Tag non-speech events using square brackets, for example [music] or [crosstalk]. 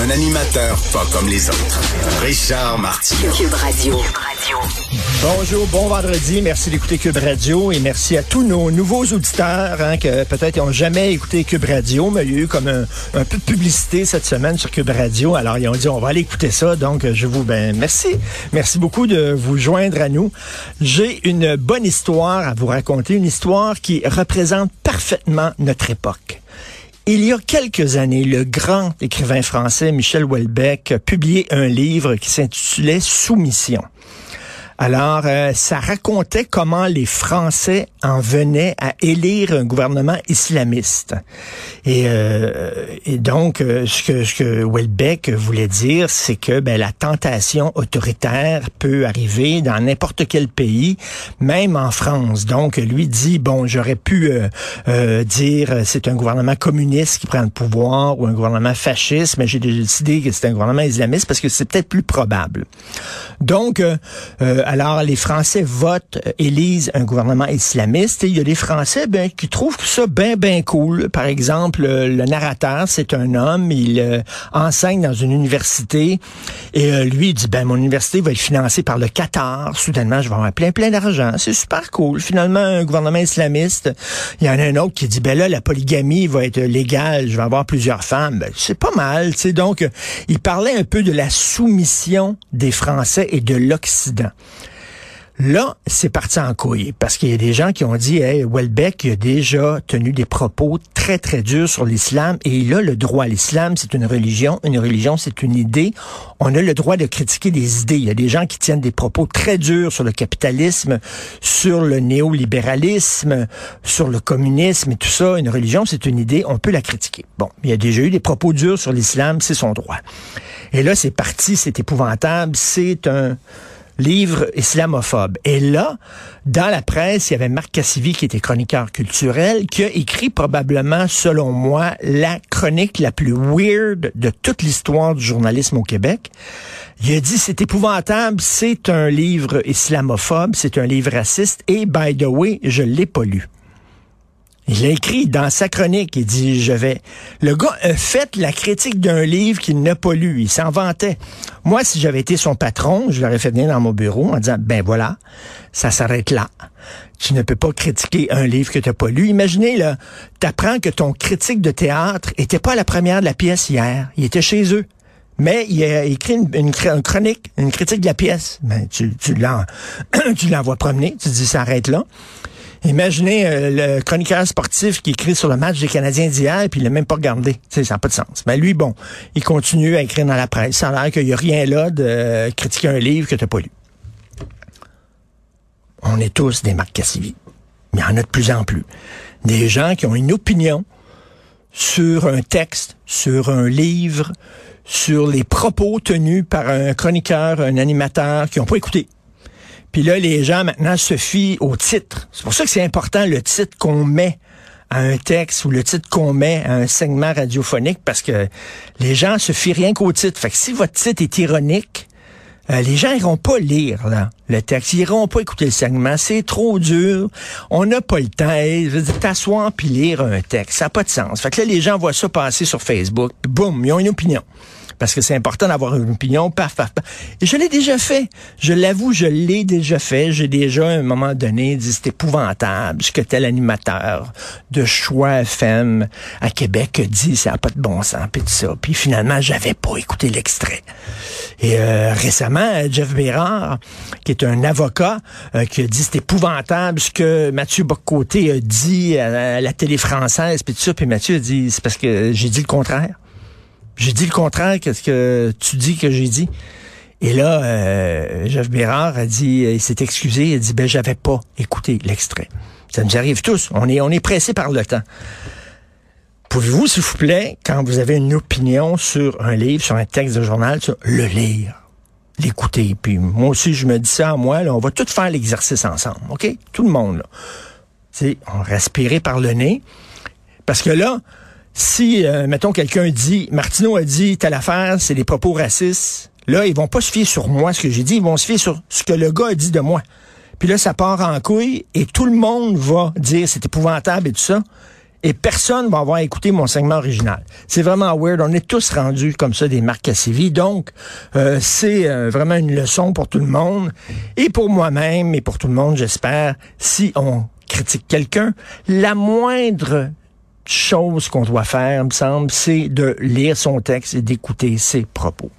Un animateur pas comme les autres. Richard Martineau. Cube Radio. Bonjour, bon vendredi. Merci d'écouter Cube Radio et merci à tous nos nouveaux auditeurs hein, que peut-être n'ont jamais écouté Cube Radio, mais il y a eu comme un, un, peu de publicité cette semaine sur Cube Radio. Alors ils ont dit on va aller écouter ça. Donc je vous ben merci, merci beaucoup de vous joindre à nous. J'ai une bonne histoire à vous raconter, une histoire qui représente parfaitement notre époque. Il y a quelques années, le grand écrivain français Michel Houellebecq a publié un livre qui s'intitulait Soumission. Alors, euh, ça racontait comment les Français en venaient à élire un gouvernement islamiste. Et, euh, et donc, euh, ce que, ce que Welbeck voulait dire, c'est que ben, la tentation autoritaire peut arriver dans n'importe quel pays, même en France. Donc, lui dit, bon, j'aurais pu euh, dire c'est un gouvernement communiste qui prend le pouvoir ou un gouvernement fasciste, mais j'ai décidé que c'est un gouvernement islamiste parce que c'est peut-être plus probable. Donc, alors, les Français votent, euh, élisent un gouvernement islamiste et il y a des Français ben, qui trouvent ça bien, bien cool. Par exemple, le narrateur, c'est un homme, il euh, enseigne dans une université et euh, lui, il dit, ben, mon université va être financée par le Qatar. Soudainement, je vais avoir plein, plein d'argent. C'est super cool. Finalement, un gouvernement islamiste, il y en a un autre qui dit, ben là, la polygamie va être légale, je vais avoir plusieurs femmes. Ben, c'est pas mal, tu sais. Donc, il parlait un peu de la soumission des Français et de l'Occident. Là, c'est parti en couille parce qu'il y a des gens qui ont dit, hey, Welbeck a déjà tenu des propos très, très durs sur l'islam et il a le droit. L'islam, c'est une religion. Une religion, c'est une idée. On a le droit de critiquer des idées. Il y a des gens qui tiennent des propos très durs sur le capitalisme, sur le néolibéralisme, sur le communisme et tout ça. Une religion, c'est une idée. On peut la critiquer. Bon, il y a déjà eu des propos durs sur l'islam. C'est son droit. Et là, c'est parti. C'est épouvantable. C'est un livre islamophobe. Et là, dans la presse, il y avait Marc Cassivi, qui était chroniqueur culturel, qui a écrit probablement, selon moi, la chronique la plus weird de toute l'histoire du journalisme au Québec. Il a dit, c'est épouvantable, c'est un livre islamophobe, c'est un livre raciste, et by the way, je l'ai pas lu. Il a écrit dans sa chronique, il dit, je vais... Le gars a fait la critique d'un livre qu'il n'a pas lu. Il s'en vantait. Moi, si j'avais été son patron, je l'aurais fait venir dans mon bureau en disant, ben voilà, ça s'arrête là. Tu ne peux pas critiquer un livre que tu n'as pas lu. Imaginez, là, t'apprends que ton critique de théâtre était pas la première de la pièce hier. Il était chez eux. Mais il a écrit une, chronique, une critique de la pièce. Ben, tu, tu [clears throat] l'envoies promener, tu dis, ça arrête là. Imaginez euh, le chroniqueur sportif qui écrit sur le match des Canadiens d'hier puis il l'a même pas regardé. ça n'a pas de sens. Mais lui, bon, il continue à écrire dans la presse. Ça a l'air qu'il n'y a rien là de critiquer un livre que tu n'as pas lu. On est tous des Marc Cassivi. Mais il y en a de plus en plus. Des gens qui ont une opinion sur un texte, sur un livre, sur les propos tenus par un chroniqueur, un animateur, qui n'ont pas écouté puis là, les gens maintenant se fient au titre. C'est pour ça que c'est important le titre qu'on met à un texte ou le titre qu'on met à un segment radiophonique parce que les gens se fient rien qu'au titre. Fait que si votre titre est ironique, euh, les gens iront pas lire là, le texte, ils iront pas écouter le segment, c'est trop dur, on n'a pas le temps, t'asseoir puis lire un texte, ça n'a pas de sens. Fait que là, les gens voient ça passer sur Facebook, boum, ils ont une opinion parce que c'est important d'avoir une opinion, paf. Et je l'ai déjà fait. Je l'avoue, je l'ai déjà fait. J'ai déjà, à un moment donné, dit c'est épouvantable ce que tel animateur de choix FM à Québec dit, ça n'a pas de bon sens, puis tout ça. Puis finalement, j'avais pas écouté l'extrait. Et euh, récemment, Jeff Bérard, qui est un avocat, euh, qui a dit c'est épouvantable ce que Mathieu Boccoté a dit à la télé française, puis tout ça. Puis Mathieu a dit, c'est parce que j'ai dit le contraire. J'ai dit le contraire qu'est-ce que tu dis que j'ai dit? Et là, euh, Jeff Bérard a dit, il s'est excusé, il a dit, ben j'avais pas écouté l'extrait. Ça nous arrive tous. On est, on est pressé par le temps. Pouvez-vous, s'il vous plaît, quand vous avez une opinion sur un livre, sur un texte de journal, le lire, l'écouter? Puis moi aussi, je me dis ça à moi, là, on va tout faire l'exercice ensemble, OK? Tout le monde, là. sais, on respirer par le nez. Parce que là, si, euh, mettons, quelqu'un dit, Martineau a dit telle affaire, c'est des propos racistes, là, ils vont pas se fier sur moi, ce que j'ai dit, ils vont se fier sur ce que le gars a dit de moi. Puis là, ça part en couille et tout le monde va dire c'est épouvantable et tout ça. Et personne va avoir écouté mon segment original. C'est vraiment weird. On est tous rendus comme ça des marques à. Donc, euh, c'est euh, vraiment une leçon pour tout le monde. Et pour moi-même et pour tout le monde, j'espère, si on critique quelqu'un, la moindre chose qu'on doit faire, me semble, c'est de lire son texte et d'écouter ses propos.